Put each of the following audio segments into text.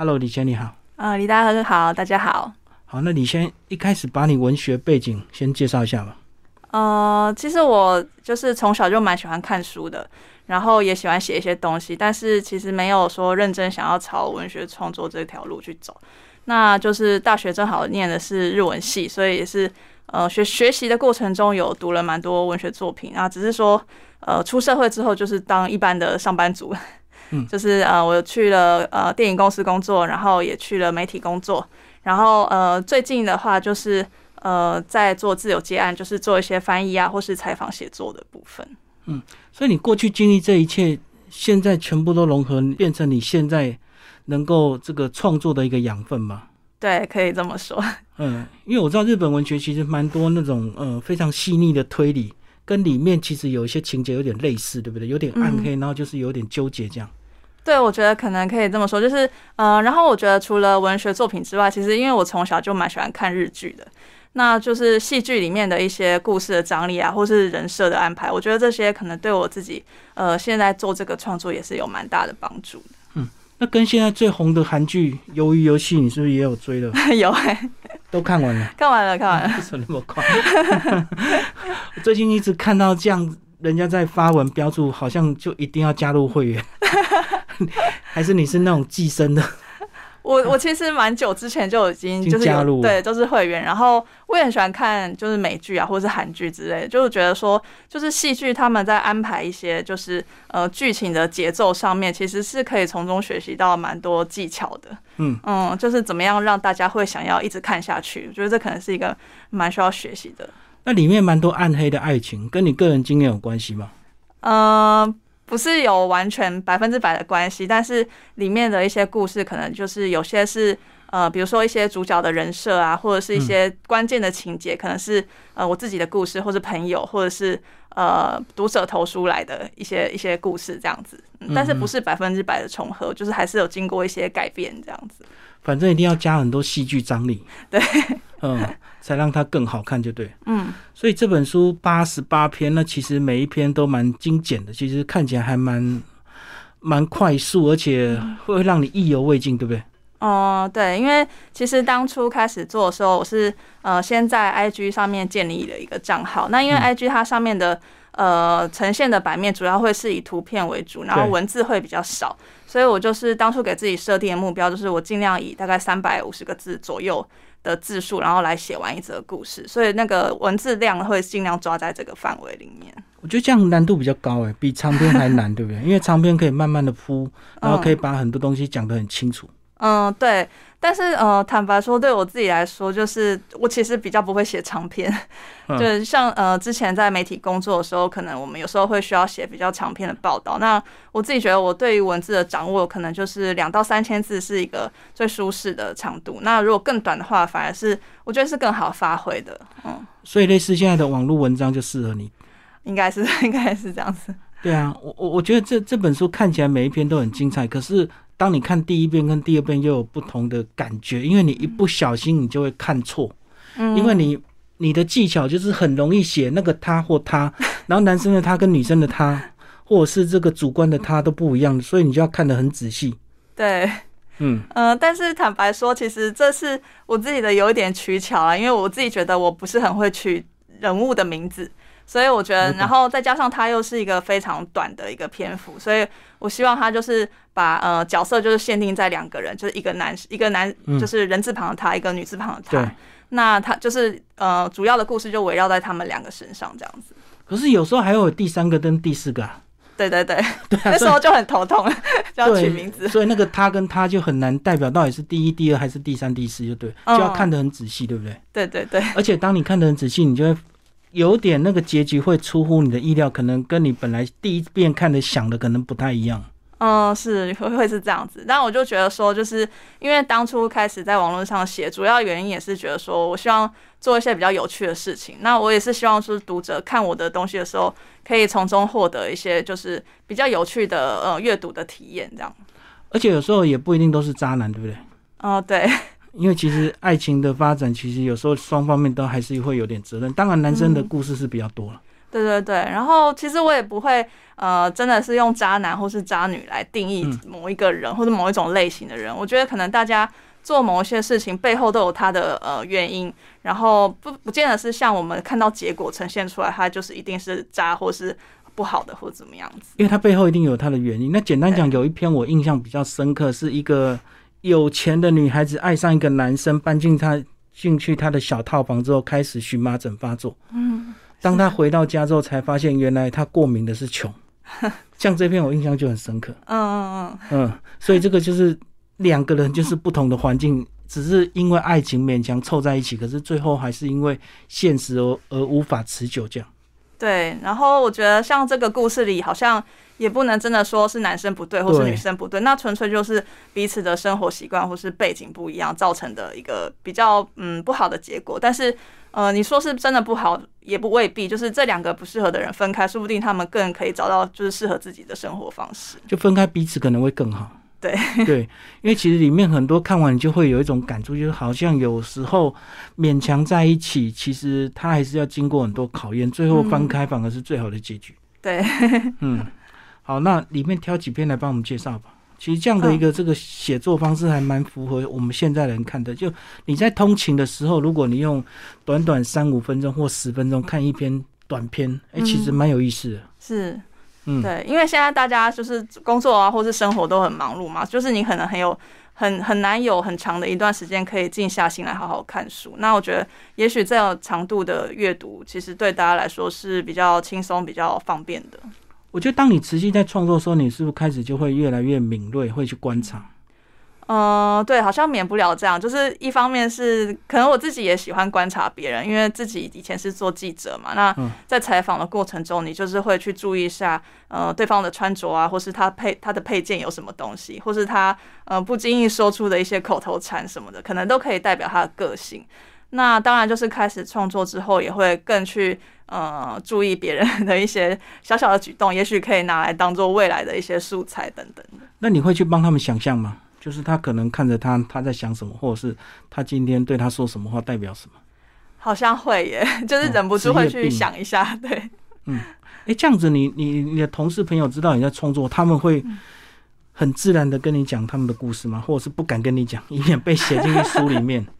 Hello，李轩你好。呃，李大哥好，大家好。好，那你先一开始把你文学背景先介绍一下吧。呃，其实我就是从小就蛮喜欢看书的，然后也喜欢写一些东西，但是其实没有说认真想要朝文学创作这条路去走。那就是大学正好念的是日文系，所以也是呃学学习的过程中有读了蛮多文学作品啊，只是说呃出社会之后就是当一般的上班族，嗯，就是呃我去了呃电影公司工作，然后也去了媒体工作，然后呃最近的话就是呃在做自由接案，就是做一些翻译啊或是采访写作的部分。嗯，所以你过去经历这一切，现在全部都融合，变成你现在。能够这个创作的一个养分吗？对，可以这么说。嗯，因为我知道日本文学其实蛮多那种呃非常细腻的推理，跟里面其实有一些情节有点类似，对不对？有点暗黑，然后就是有点纠结这样。对，我觉得可能可以这么说，就是呃，然后我觉得除了文学作品之外，其实因为我从小就蛮喜欢看日剧的，那就是戏剧里面的一些故事的张力啊，或是人设的安排，我觉得这些可能对我自己呃现在做这个创作也是有蛮大的帮助的。那跟现在最红的韩剧《鱿鱼游戏》，你是不是也有追了？有哎，都看完了。看完了，看完了。为什么那么快？最近一直看到这样，人家在发文标注，好像就一定要加入会员，还是你是那种寄生的？我我其实蛮久之前就已经就是加入对，都是会员。然后我也很喜欢看就是美剧啊，或者是韩剧之类的，就是觉得说，就是戏剧他们在安排一些就是呃剧情的节奏上面，其实是可以从中学习到蛮多技巧的。嗯嗯，就是怎么样让大家会想要一直看下去。我觉得这可能是一个蛮需要学习的。那里面蛮多暗黑的爱情，跟你个人经验有关系吗？呃。不是有完全百分之百的关系，但是里面的一些故事可能就是有些是呃，比如说一些主角的人设啊，或者是一些关键的情节，可能是呃我自己的故事，或者朋友，或者是呃读者投书来的一些一些故事这样子，但是不是百分之百的重合，就是还是有经过一些改变这样子。反正一定要加很多戏剧张力，对，嗯，才让它更好看，就对，嗯。所以这本书八十八篇，那其实每一篇都蛮精简的，其实看起来还蛮蛮快速，而且会让你意犹未尽，对不对？哦，对，因为其实当初开始做的时候，我是呃先在 IG 上面建立了一个账号，那因为 IG 它上面的。呃，呈现的版面主要会是以图片为主，然后文字会比较少，所以我就是当初给自己设定的目标，就是我尽量以大概三百五十个字左右的字数，然后来写完一则故事，所以那个文字量会尽量抓在这个范围里面。我觉得这样难度比较高哎，比长篇还难，对不对？因为长篇可以慢慢的铺，然后可以把很多东西讲得很清楚。嗯，对。但是呃，坦白说，对我自己来说，就是我其实比较不会写长篇，就像呃之前在媒体工作的时候，可能我们有时候会需要写比较长篇的报道。那我自己觉得，我对于文字的掌握，可能就是两到三千字是一个最舒适的长度。那如果更短的话，反而是我觉得是更好发挥的。嗯，所以类似现在的网络文章就适合你，应该是 应该是这样子。对啊，我我我觉得这这本书看起来每一篇都很精彩，可是。当你看第一遍跟第二遍又有不同的感觉，因为你一不小心你就会看错，嗯，因为你你的技巧就是很容易写那个他或他，然后男生的他跟女生的他，或者是这个主观的他都不一样，所以你就要看得很仔细。对，嗯呃，但是坦白说，其实这是我自己的有一点取巧啊，因为我自己觉得我不是很会取人物的名字。所以我觉得，然后再加上它又是一个非常短的一个篇幅，所以我希望他就是把呃角色就是限定在两个人，就是一个男一个男就是人字旁的他，一个女字旁的他。那他就是呃主要的故事就围绕在他们两个身上这样子。可是有时候还有第三个跟第四个。啊对对对，那时候就很头痛，就要取名字。所以那个他跟他就很难代表到底是第一、第二还是第三、第四，就对，就要看得很仔细，对不对？对对对。而且当你看得很仔细，你就会。有点那个结局会出乎你的意料，可能跟你本来第一遍看的想的可能不太一样。嗯，是会会是这样子。但我就觉得说，就是因为当初开始在网络上写，主要原因也是觉得说我希望做一些比较有趣的事情。那我也是希望说读者看我的东西的时候，可以从中获得一些就是比较有趣的呃阅读的体验，这样。而且有时候也不一定都是渣男，对不对？哦，对。因为其实爱情的发展，其实有时候双方面都还是会有点责任。当然，男生的故事是比较多了。对对对，然后其实我也不会呃，真的是用渣男或是渣女来定义某一个人或者某一种类型的人。我觉得可能大家做某一些事情背后都有他的呃原因，然后不不见得是像我们看到结果呈现出来，他就是一定是渣或是不好的或怎么样子。因为他背后一定有他的原因。那简单讲，有一篇我印象比较深刻，是一个有钱的女孩子爱上一个男生，搬进他进去他的小套房之后，开始荨麻疹发作。嗯。当他回到家之后，才发现原来他过敏的是穷。像这篇我印象就很深刻。嗯嗯嗯嗯，所以这个就是两个人就是不同的环境，只是因为爱情勉强凑在一起，可是最后还是因为现实而而无法持久这样。对，然后我觉得像这个故事里，好像也不能真的说是男生不对，或是女生不对，那纯粹就是彼此的生活习惯或是背景不一样造成的一个比较嗯不好的结果，但是。呃，你说是真的不好，也不未必。就是这两个不适合的人分开，说不定他们更可以找到就是适合自己的生活方式。就分开彼此可能会更好。对 对，因为其实里面很多看完你就会有一种感触，就是好像有时候勉强在一起，其实他还是要经过很多考验，最后翻开反而是最好的结局。对，嗯，好，那里面挑几篇来帮我们介绍吧。其实这样的一个这个写作方式还蛮符合我们现在人看的。就你在通勤的时候，如果你用短短三五分钟或十分钟看一篇短篇，哎，其实蛮有意思的。是，嗯，对，因为现在大家就是工作啊，或是生活都很忙碌嘛，就是你可能很有很很难有很长的一段时间可以静下心来好好看书。那我觉得，也许这样长度的阅读，其实对大家来说是比较轻松、比较方便的。我觉得，当你持续在创作的时候，你是不是开始就会越来越敏锐，会去观察？嗯，对，好像免不了这样。就是一方面是可能我自己也喜欢观察别人，因为自己以前是做记者嘛。那在采访的过程中，你就是会去注意一下，呃，对方的穿着啊，或是他配他的配件有什么东西，或是他呃不经意说出的一些口头禅什么的，可能都可以代表他的个性。那当然就是开始创作之后，也会更去。呃，注意别人 的一些小小的举动，也许可以拿来当做未来的一些素材等等那你会去帮他们想象吗？就是他可能看着他，他在想什么，或者是他今天对他说什么话代表什么？好像会耶，就是忍不住会去想一下。对，嗯，哎，这样子，你你你的同事朋友知道你在创作，他们会很自然的跟你讲他们的故事吗？或者是不敢跟你讲，以免被写进去书里面？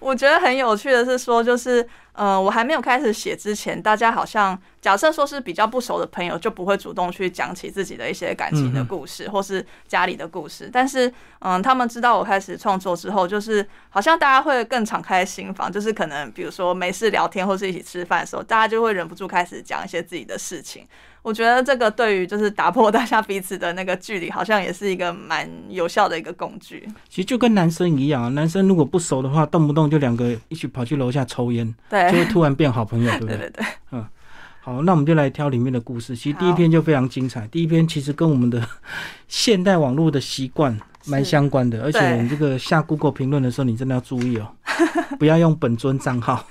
我觉得很有趣的是说，就是。呃，我还没有开始写之前，大家好像假设说是比较不熟的朋友，就不会主动去讲起自己的一些感情的故事，或是家里的故事。但是，嗯，他们知道我开始创作之后，就是好像大家会更敞开心房，就是可能比如说没事聊天或是一起吃饭的时候，大家就会忍不住开始讲一些自己的事情。我觉得这个对于就是打破大家彼此的那个距离，好像也是一个蛮有效的一个工具。其实就跟男生一样啊，男生如果不熟的话，动不动就两个一起跑去楼下抽烟。对。就会突然变好朋友，对不对？对对对，嗯，好，那我们就来挑里面的故事。其实第一篇就非常精彩，第一篇其实跟我们的 现代网络的习惯蛮相关的，而且你这个下 Google 评论的时候，你真的要注意哦，不要用本尊账号。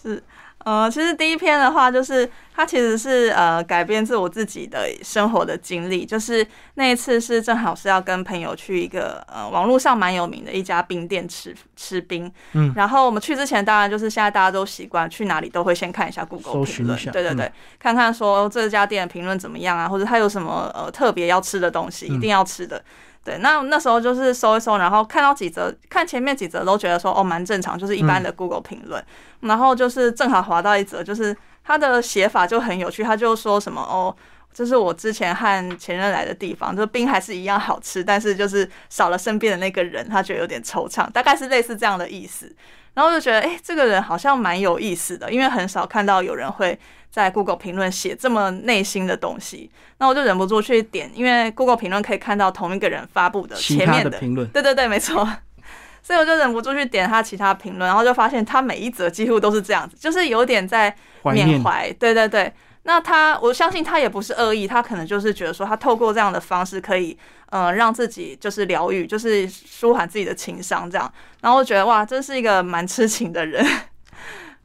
是。呃，其实第一篇的话，就是它其实是呃改编自我自己的生活的经历。就是那一次是正好是要跟朋友去一个呃网络上蛮有名的一家冰店吃吃冰。嗯。然后我们去之前，当然就是现在大家都习惯去哪里都会先看一下 Google 评论，对对对，看看说这家店的评论怎么样啊，或者它有什么呃特别要吃的东西，一定要吃的。对，那那时候就是搜一搜，然后看到几则，看前面几则都觉得说哦蛮正常，就是一般的 Google 评论，然后就是正好滑到一则，就是他的写法就很有趣，他就说什么哦，这是我之前和前任来的地方，就是冰还是一样好吃，但是就是少了身边的那个人，他觉得有点惆怅，大概是类似这样的意思。然后就觉得哎，这个人好像蛮有意思的，因为很少看到有人会。在 Google 评论写这么内心的东西，那我就忍不住去点，因为 Google 评论可以看到同一个人发布的前面的评论，对对对，没错，所以我就忍不住去点他其他评论，然后就发现他每一则几乎都是这样子，就是有点在缅怀，对对对。那他，我相信他也不是恶意，他可能就是觉得说，他透过这样的方式可以，嗯，让自己就是疗愈，就是舒缓自己的情商，这样，然后我觉得哇，真是一个蛮痴情的人。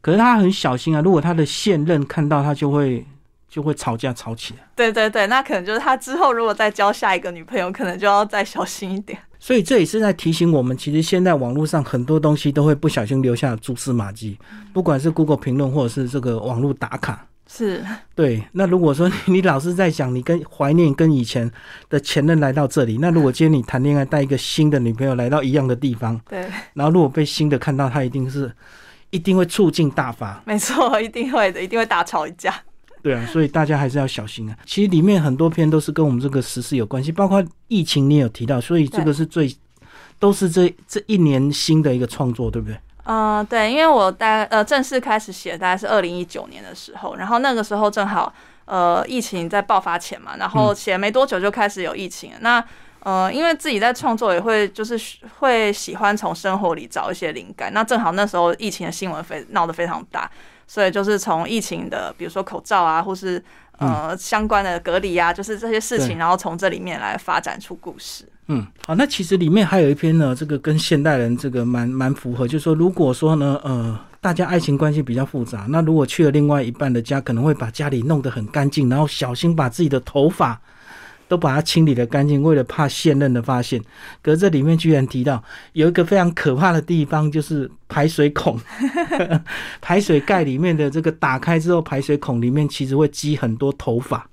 可是他很小心啊，如果他的现任看到他，就会就会吵架吵起来。对对对，那可能就是他之后如果再交下一个女朋友，可能就要再小心一点。所以这也是在提醒我们，其实现在网络上很多东西都会不小心留下蛛丝马迹，不管是 Google 评论或者是这个网络打卡。是对。那如果说 你老是在想你跟怀念跟以前的前任来到这里，那如果今天你谈恋爱带一个新的女朋友来到一样的地方，对，然后如果被新的看到，他一定是一定会促进大发。没错，一定会的，一定会大吵一架。对啊，所以大家还是要小心啊。其实里面很多篇都是跟我们这个时事有关系，包括疫情你也有提到，所以这个是最都是这这一年新的一个创作，对不对？嗯，对，因为我大呃正式开始写大概是二零一九年的时候，然后那个时候正好呃疫情在爆发前嘛，然后写没多久就开始有疫情了。那呃因为自己在创作也会就是会喜欢从生活里找一些灵感，那正好那时候疫情的新闻非闹得非常大，所以就是从疫情的比如说口罩啊，或是呃相关的隔离啊，就是这些事情，然后从这里面来发展出故事。嗯，好，那其实里面还有一篇呢，这个跟现代人这个蛮蛮符合，就是说，如果说呢，呃，大家爱情关系比较复杂，那如果去了另外一半的家，可能会把家里弄得很干净，然后小心把自己的头发都把它清理的干净，为了怕现任的发现。可是这里面居然提到有一个非常可怕的地方，就是排水孔，排水盖里面的这个打开之后，排水孔里面其实会积很多头发。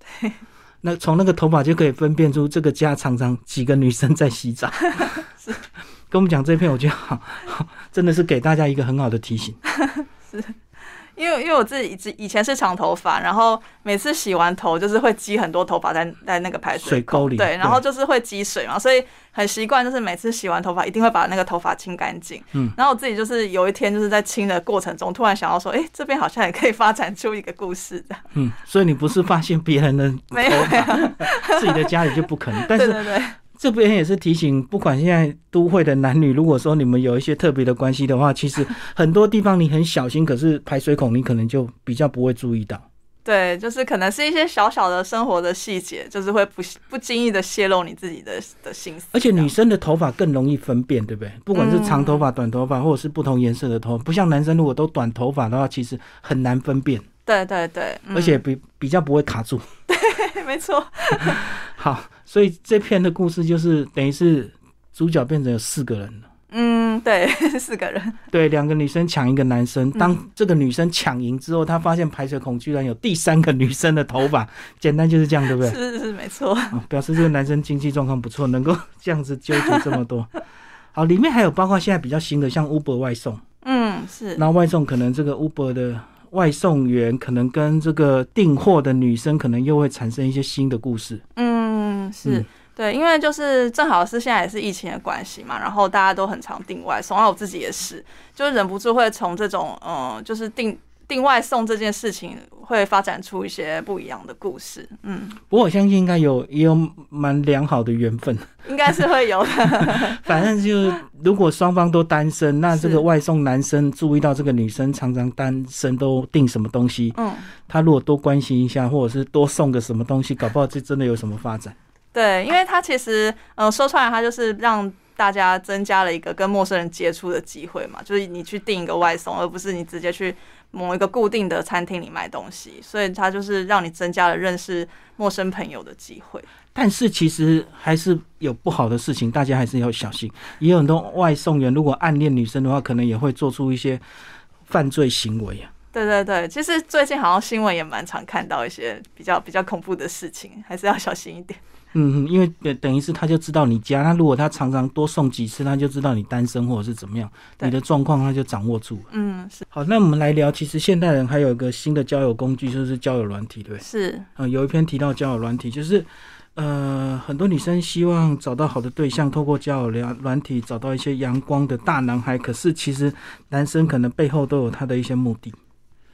那从那个头发就可以分辨出这个家常常几个女生在洗澡。是，跟我们讲这篇，我觉得好，真的是给大家一个很好的提醒。是。因为因为我自己以以前是长头发，然后每次洗完头就是会积很多头发在在那个排水沟里，对，然后就是会积水嘛，所以很习惯，就是每次洗完头发一定会把那个头发清干净。嗯，然后我自己就是有一天就是在清的过程中，突然想到说，哎，这边好像也可以发展出一个故事的。嗯，所以你不是发现别人的 头发，自己的家里就不可能，但是。这边也是提醒，不管现在都会的男女，如果说你们有一些特别的关系的话，其实很多地方你很小心，可是排水孔你可能就比较不会注意到。对，就是可能是一些小小的生活的细节，就是会不不经意的泄露你自己的的心思。而且女生的头发更容易分辨，对不对？不管是长头发、短头发，或者是不同颜色的头，不像男生如果都短头发的话，其实很难分辨。对对对，而且比比较不会卡住。对，没错。好。所以这篇的故事就是等于是主角变成有四个人了。嗯，对，四个人。对，两个女生抢一个男生。当这个女生抢赢之后，她发现排水孔居然有第三个女生的头发。简单就是这样，对不对？是是没错。表示这个男生经济状况不错，能够这样子纠结这么多。好，里面还有包括现在比较新的，像 Uber 外送。嗯，是。然后外送可能这个 Uber 的外送员可能跟这个订货的女生可能又会产生一些新的故事。嗯。是。对，因为就是正好是现在也是疫情的关系嘛，然后大家都很常订外送，然后我自己也是，就忍不住会从这种嗯，就是订订外送这件事情，会发展出一些不一样的故事。嗯，不过我相信应该有也有蛮良好的缘分，应该是会有的。反正就是如果双方都单身，那这个外送男生注意到这个女生常常单身，都订什么东西，嗯，他如果多关心一下，或者是多送个什么东西，搞不好这真的有什么发展。对，因为他其实，呃，说出来，他就是让大家增加了一个跟陌生人接触的机会嘛，就是你去订一个外送，而不是你直接去某一个固定的餐厅里买东西，所以它就是让你增加了认识陌生朋友的机会。但是其实还是有不好的事情，大家还是要小心。也有很多外送员如果暗恋女生的话，可能也会做出一些犯罪行为啊。对对对，其实最近好像新闻也蛮常看到一些比较比较恐怖的事情，还是要小心一点。嗯，因为等等于是他就知道你家，那如果他常常多送几次，他就知道你单身或者是怎么样，你的状况他就掌握住。嗯，是。好，那我们来聊，其实现代人还有一个新的交友工具，就是交友软体，对是。嗯，有一篇提到交友软体，就是呃，很多女生希望找到好的对象，透过交友软软体找到一些阳光的大男孩，可是其实男生可能背后都有他的一些目的。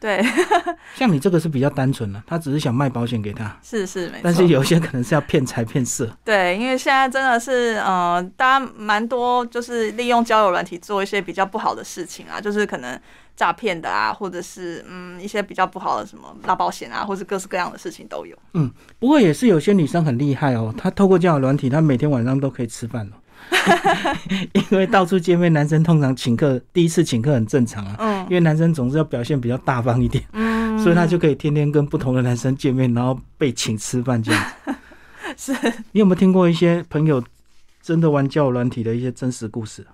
对，像你这个是比较单纯的，他只是想卖保险给他，是是没错。但是有些可能是要骗财骗色。对，因为现在真的是，呃，大家蛮多就是利用交友软体做一些比较不好的事情啊，就是可能诈骗的啊，或者是嗯一些比较不好的什么拉保险啊，或是各式各样的事情都有。嗯，不过也是有些女生很厉害哦，她透过交友软体，她每天晚上都可以吃饭了。因为到处见面，男生通常请客，第一次请客很正常啊。嗯。因为男生总是要表现比较大方一点。嗯。所以他就可以天天跟不同的男生见面，然后被请吃饭这样。是你有没有听过一些朋友真的玩交友软体的一些真实故事？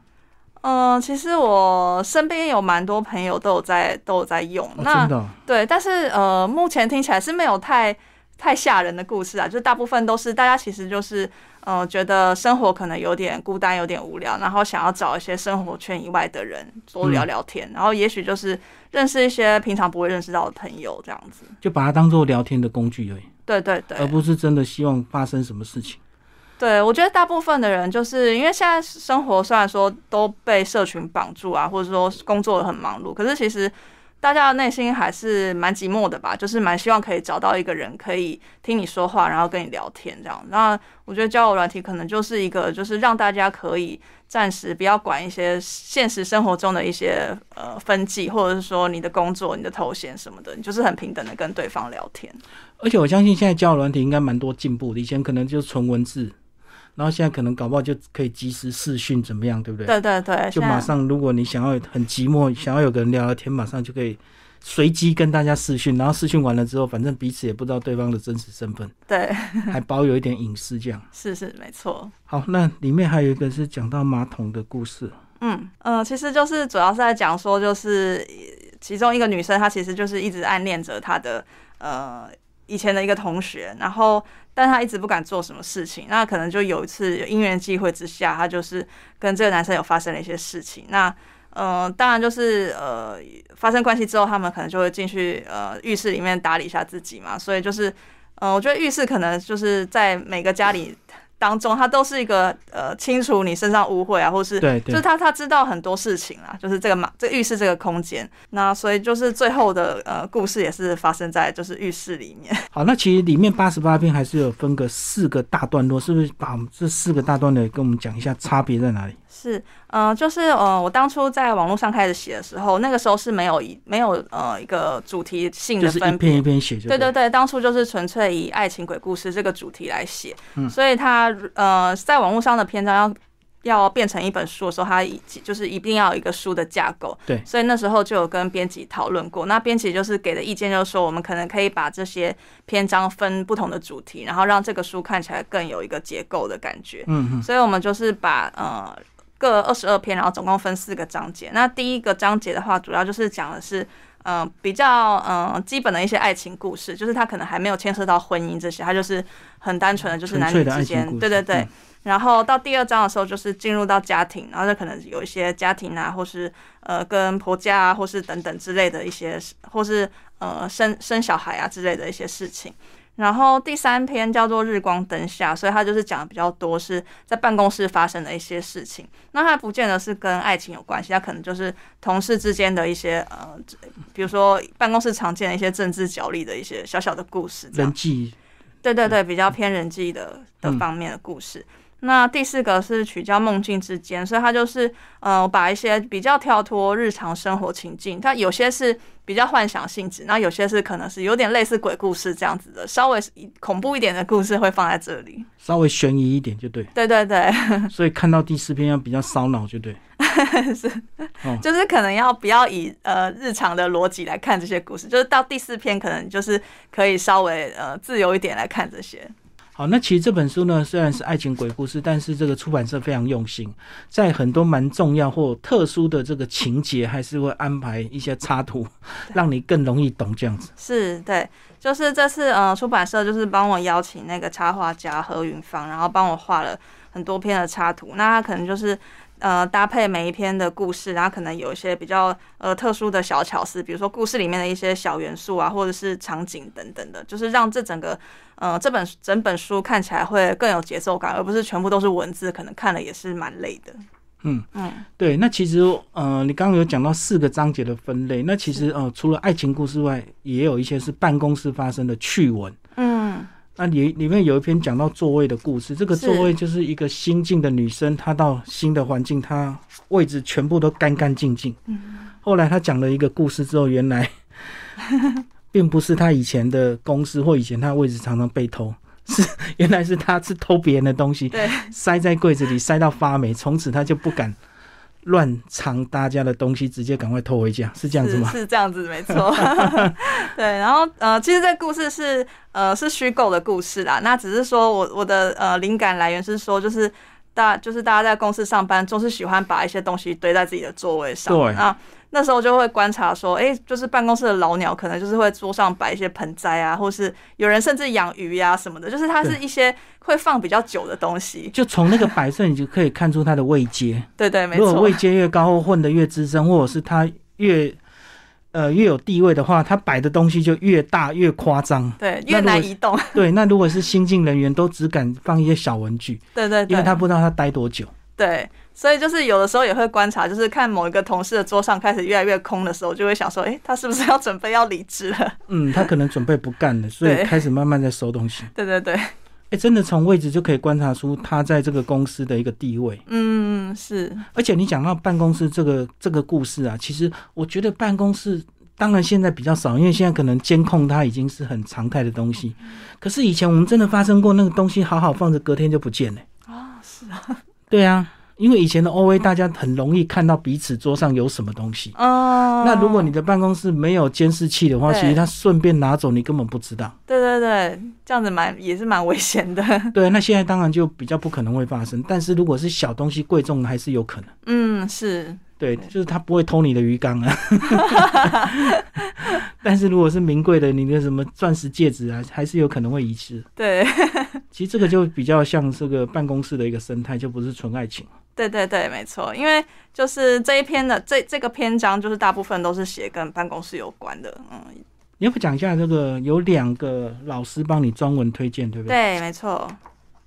嗯，其实我身边有蛮多朋友都有在都有在用，哦、那真的哦、对，但是呃，目前听起来是没有太太吓人的故事啊，就是大部分都是大家其实就是呃，觉得生活可能有点孤单，有点无聊，然后想要找一些生活圈以外的人多聊聊天，然后也许就是认识一些平常不会认识到的朋友这样子。就把它当做聊天的工具而已，对对对，而不是真的希望发生什么事情。对，我觉得大部分的人就是因为现在生活虽然说都被社群绑住啊，或者说工作很忙碌，可是其实大家的内心还是蛮寂寞的吧，就是蛮希望可以找到一个人可以听你说话，然后跟你聊天这样。那我觉得交友软体可能就是一个，就是让大家可以暂时不要管一些现实生活中的一些呃分际，或者是说你的工作、你的头衔什么的，你就是很平等的跟对方聊天。而且我相信现在交友软体应该蛮多进步的，以前可能就是纯文字，然后现在可能搞不好就可以及时视讯怎么样，对不对？对对对，就马上，如果你想要很寂寞，想要有个人聊聊天，马上就可以随机跟大家视讯，然后视讯完了之后，反正彼此也不知道对方的真实身份，对，还保有一点隐私，这样。是是没错。好，那里面还有一个是讲到马桶的故事，嗯呃，其实就是主要是在讲说，就是呃其中一个女生，她其实就是一直暗恋着她的呃以前的一个同学，然后但他一直不敢做什么事情。那可能就有一次有因缘际会之下，他就是跟这个男生有发生了一些事情。那呃，当然就是呃发生关系之后，他们可能就会进去呃浴室里面打理一下自己嘛。所以就是呃，我觉得浴室可能就是在每个家里。当中，他都是一个呃清除你身上污秽啊，或是对对就是他他知道很多事情啊，就是这个嘛，这浴室这个空间，那所以就是最后的呃故事也是发生在就是浴室里面。好，那其实里面八十八篇还是有分个四个大段落，是不是把我们这四个大段落跟我们讲一下差别在哪里？是，呃，就是呃，我当初在网络上开始写的时候，那个时候是没有一没有呃一个主题性就是一的分篇一，篇写对对对，当初就是纯粹以爱情鬼故事这个主题来写，嗯所以它呃在网络上的篇章要要变成一本书的时候，它一就是一定要有一个书的架构。对所以那时候就有跟编辑讨论过，那编辑就是给的意见就是说，我们可能可以把这些篇章分不同的主题，然后让这个书看起来更有一个结构的感觉。嗯嗯，所以我们就是把呃各二十二篇，然后总共分四个章节。那第一个章节的话，主要就是讲的是。呃，比较呃基本的一些爱情故事，就是他可能还没有牵涉到婚姻这些，他就是很单纯的，就是男女之间对对对。嗯然后到第二章的时候，就是进入到家庭，然后就可能有一些家庭啊，或是呃跟婆家啊，或是等等之类的一些，或是呃生生小孩啊之类的一些事情。然后第三篇叫做《日光灯下》，所以它就是讲的比较多是在办公室发生的一些事情。那它不见得是跟爱情有关系，它可能就是同事之间的一些呃，比如说办公室常见的一些政治角力的一些小小的故事，人。际对对对，比较偏人际的的嗯方面的故事。那第四个是取交梦境之间，所以它就是呃把一些比较跳脱日常生活情境，它有些是比较幻想性质，那有些是可能是有点类似鬼故事这样子的，稍微恐怖一点的故事会放在这里。稍微悬疑一点就对，对对对，所以看到第四篇要比较烧脑就对。是就是可能要不要以呃日常的逻辑来看这些故事，就是到第四篇可能就是可以稍微呃自由一点来看这些。好，那其实这本书呢，虽然是爱情鬼故事，但是这个出版社非常用心，在很多蛮重要或特殊的这个情节，还是会安排一些插图，让你更容易懂这样子。是对，就是这次呃出版社就是帮我邀请那个插画家何云芳，然后帮我画了很多篇的插图。那他可能就是呃搭配每一篇的故事，然后可能有一些比较呃特殊的小巧思，比如说故事里面的一些小元素啊，或者是场景等等的，就是让这整个呃这本整本书看起来会更有节奏感，而不是全部都是文字，可能看了也是蛮累的。嗯嗯，对，那其实呃，你刚刚有讲到四个章节的分类，那其实呃，除了爱情故事外，也有一些是办公室发生的趣闻。嗯，那里里面有一篇讲到座位的故事，这个座位就是一个新进的女生，她到新的环境，她位置全部都干干净净。嗯。后来她讲了一个故事之后，原来 并不是她以前的公司或以前她的位置常常被偷，是原来是她是偷别人的东西，塞在柜子里，塞到发霉，从此她就不敢乱藏大家的东西，直接赶快偷回家，是这样子吗？是这样子，没错。对，然后呃，其实这故事是呃是虚构的故事啦。那只是说我我的呃灵感来源是说，就是大就是大家在公司上班，总是喜欢把一些东西堆在自己的座位上。对。那那时候就会观察说，哎，就是办公室的老鸟可能就是会桌上摆一些盆栽啊，或是有人甚至养鱼呀什么的，就是它是一些会放比较久的东西。就从那个摆设，你就可以看出它的位阶。对对，没错。如果位阶越高，或混得越资深，或者是他越呃越有地位的话，他摆的东西就越大越夸张。对，越难移动。对，那如果是新进人员，都只敢放一些小文具。对对，因为他不知道他待多久。对。所以就是有的时候也会观察，就是看某一个同事的桌上开始越来越空的时候，就会想说，哎，他是不是要准备要离职了？嗯，他可能准备不干了，所以开始慢慢在收东西。对对对，哎，真的从位置就可以观察出他在这个公司的一个地位。嗯，是。而且你讲到办公室这个这个故事啊，其实我觉得办公室当然现在比较少，因为现在可能监控它已经是很常态的东西。可是以前我们真的发生过那个东西好好放着，隔天就不见了。啊，是啊。对啊。因为以前的 O A，大家很容易看到彼此桌上有什么东西。哦。那如果你的办公室没有监视器的话，其实他顺便拿走，你根本不知道。对对对，这样子蛮也是蛮危险的。对，那现在当然就比较不可能会发生，但是如果是小东西贵重的，还是有可能。嗯，是。对，就是他不会偷你的鱼缸啊。但是如果是名贵的，你的什么钻石戒指啊，还是有可能会遗失。对。其实这个就比较像这个办公室的一个生态，就不是纯爱情。对对对，没错，因为就是这一篇的这这个篇章，就是大部分都是写跟办公室有关的。嗯，你要不讲一下这个有两个老师帮你专文推荐，对不对？对，没错。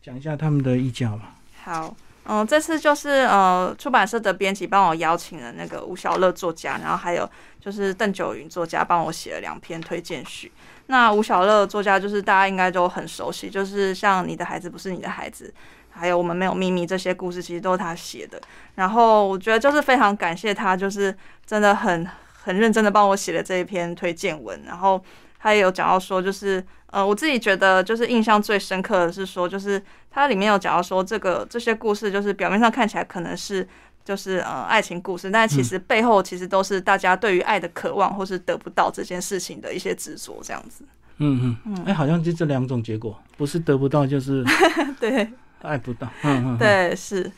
讲一下他们的意见好吧。好，嗯，这次就是呃出版社的编辑帮我邀请了那个吴小乐作家，然后还有就是邓九云作家帮我写了两篇推荐序。那吴小乐作家就是大家应该都很熟悉，就是像你的孩子不是你的孩子。还有我们没有秘密这些故事，其实都是他写的。然后我觉得就是非常感谢他，就是真的很很认真的帮我写了这一篇推荐文。然后他也有讲到说，就是呃，我自己觉得就是印象最深刻的是说，就是它里面有讲到说，这个这些故事就是表面上看起来可能是就是呃爱情故事，但其实背后其实都是大家对于爱的渴望，或是得不到这件事情的一些执着，这样子。嗯嗯嗯，哎，好像就这两种结果，不是得不到就是 对。爱不到，嗯嗯，对，是。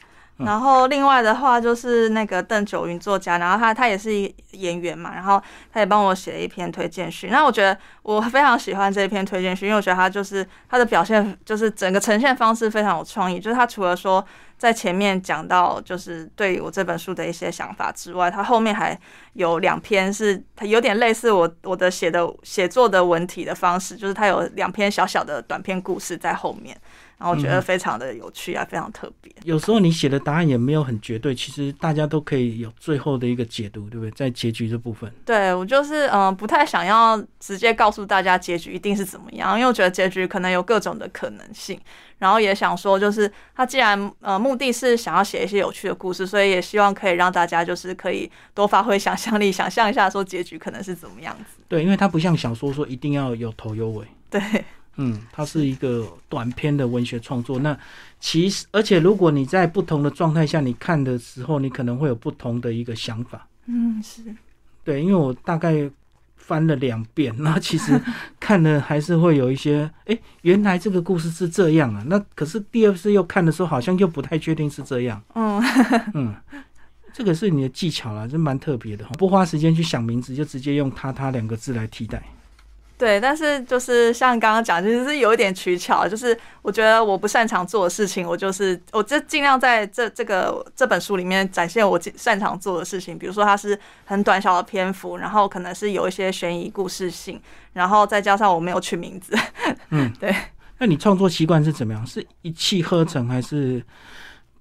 然后另外的话就是那个邓九云作家，然后他他也是演员嘛，然后他也帮我写了一篇推荐序。那我觉得我非常喜欢这一篇推荐序，因为我觉得他就是他的表现，就是整个呈现方式非常有创意。就是他除了说在前面讲到就是对我这本书的一些想法之外，他后面还有两篇是他有点类似我我的写的写作的文体的方式，就是他有两篇小小的短篇故事在后面。然后我觉得非常的有趣啊，非常特别。有时候你写的答案也没有很绝对，其实大家都可以有最后的一个解读，对不对？在结局这部分，对我就是嗯，不太想要直接告诉大家结局一定是怎么样，因为我觉得结局可能有各种的可能性。然后也想说，就是他既然呃目的是想要写一些有趣的故事，所以也希望可以让大家就是可以多发挥想象力，想象一下说结局可能是怎么样子。对，因为它不像小说说一定要有头有尾。对。嗯，它是一个短篇的文学创作。那其实，而且如果你在不同的状态下你看的时候，你可能会有不同的一个想法。嗯，是对，因为我大概翻了两遍，那其实看了还是会有一些，哎，原来这个故事是这样啊。那可是第二次又看的时候，好像又不太确定是这样。嗯 嗯，这个是你的技巧啦，这蛮特别的，不花时间去想名字，就直接用“他他”两个字来替代。对，但是就是像刚刚讲，其实是有一点取巧，就是我觉得我不擅长做的事情，我就是我这尽量在这这个这本书里面展现我擅长做的事情。比如说它是很短小的篇幅，然后可能是有一些悬疑故事性，然后再加上我没有取名字。嗯，对。那你创作习惯是怎么样？是一气呵成，还是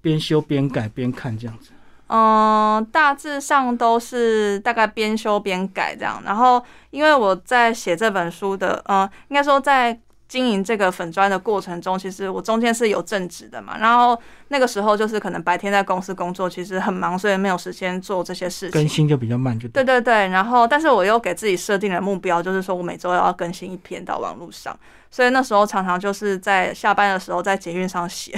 边修边改边看这样子？嗯，大致上都是大概边修边改这样。然后，因为我在写这本书的，嗯，应该说在经营这个粉砖的过程中，其实我中间是有正职的嘛。然后那个时候就是可能白天在公司工作，其实很忙，所以没有时间做这些事情，更新就比较慢，就对对对。然后，但是我又给自己设定了目标，就是说我每周要更新一篇到网络上。所以那时候常常就是在下班的时候在捷运上写。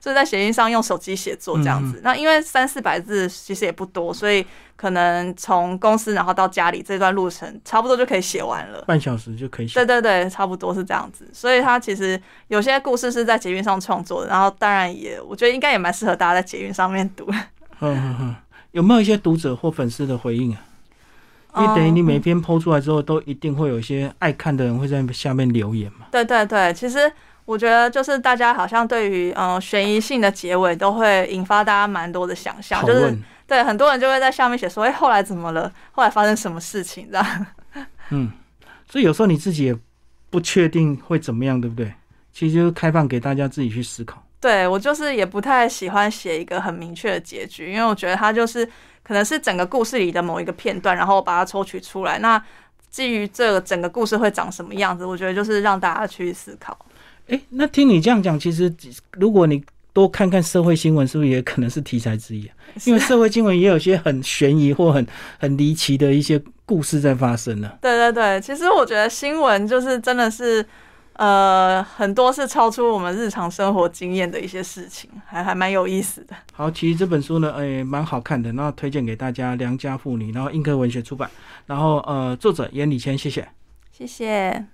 就是在谐音上用手机写作这样子。那因为三四百字其实也不多，所以可能从公司然后到家里这段路程差不多就可以写完了，半小时就可以写。对对对，差不多是这样子。所以他其实有些故事是在捷运上创作的，然后当然也我觉得应该也蛮适合大家在捷运上面读。嗯嗯嗯，有没有一些读者或粉丝的回应啊？因为等于你每篇剖出来之后，都一定会有一些爱看的人会在下面留言嘛。对对对，其实我觉得就是大家好像对于嗯悬疑性的结尾都会引发大家蛮多的想象，就是对很多人就会在下面写说，哎，后来怎么了？后来发生什么事情？这样。嗯，所以有时候你自己也不确定会怎么样，对不对？其实就是开放给大家自己去思考。对我就是也不太喜欢写一个很明确的结局，因为我觉得它就是可能是整个故事里的某一个片段，然后把它抽取出来。那基于这个整个故事会长什么样子，我觉得就是让大家去思考。哎，那听你这样讲，其实如果你多看看社会新闻，是不是也可能是题材之一啊？因为社会新闻也有些很悬疑或很很离奇的一些故事在发生呢。对对对，其实我觉得新闻就是真的是。呃，很多是超出我们日常生活经验的一些事情，还还蛮有意思的。好，其实这本书呢，哎，蛮好看的，然后推荐给大家，《良家妇女》，然后映客文学出版，然后呃，作者严礼谦，谢谢，谢谢。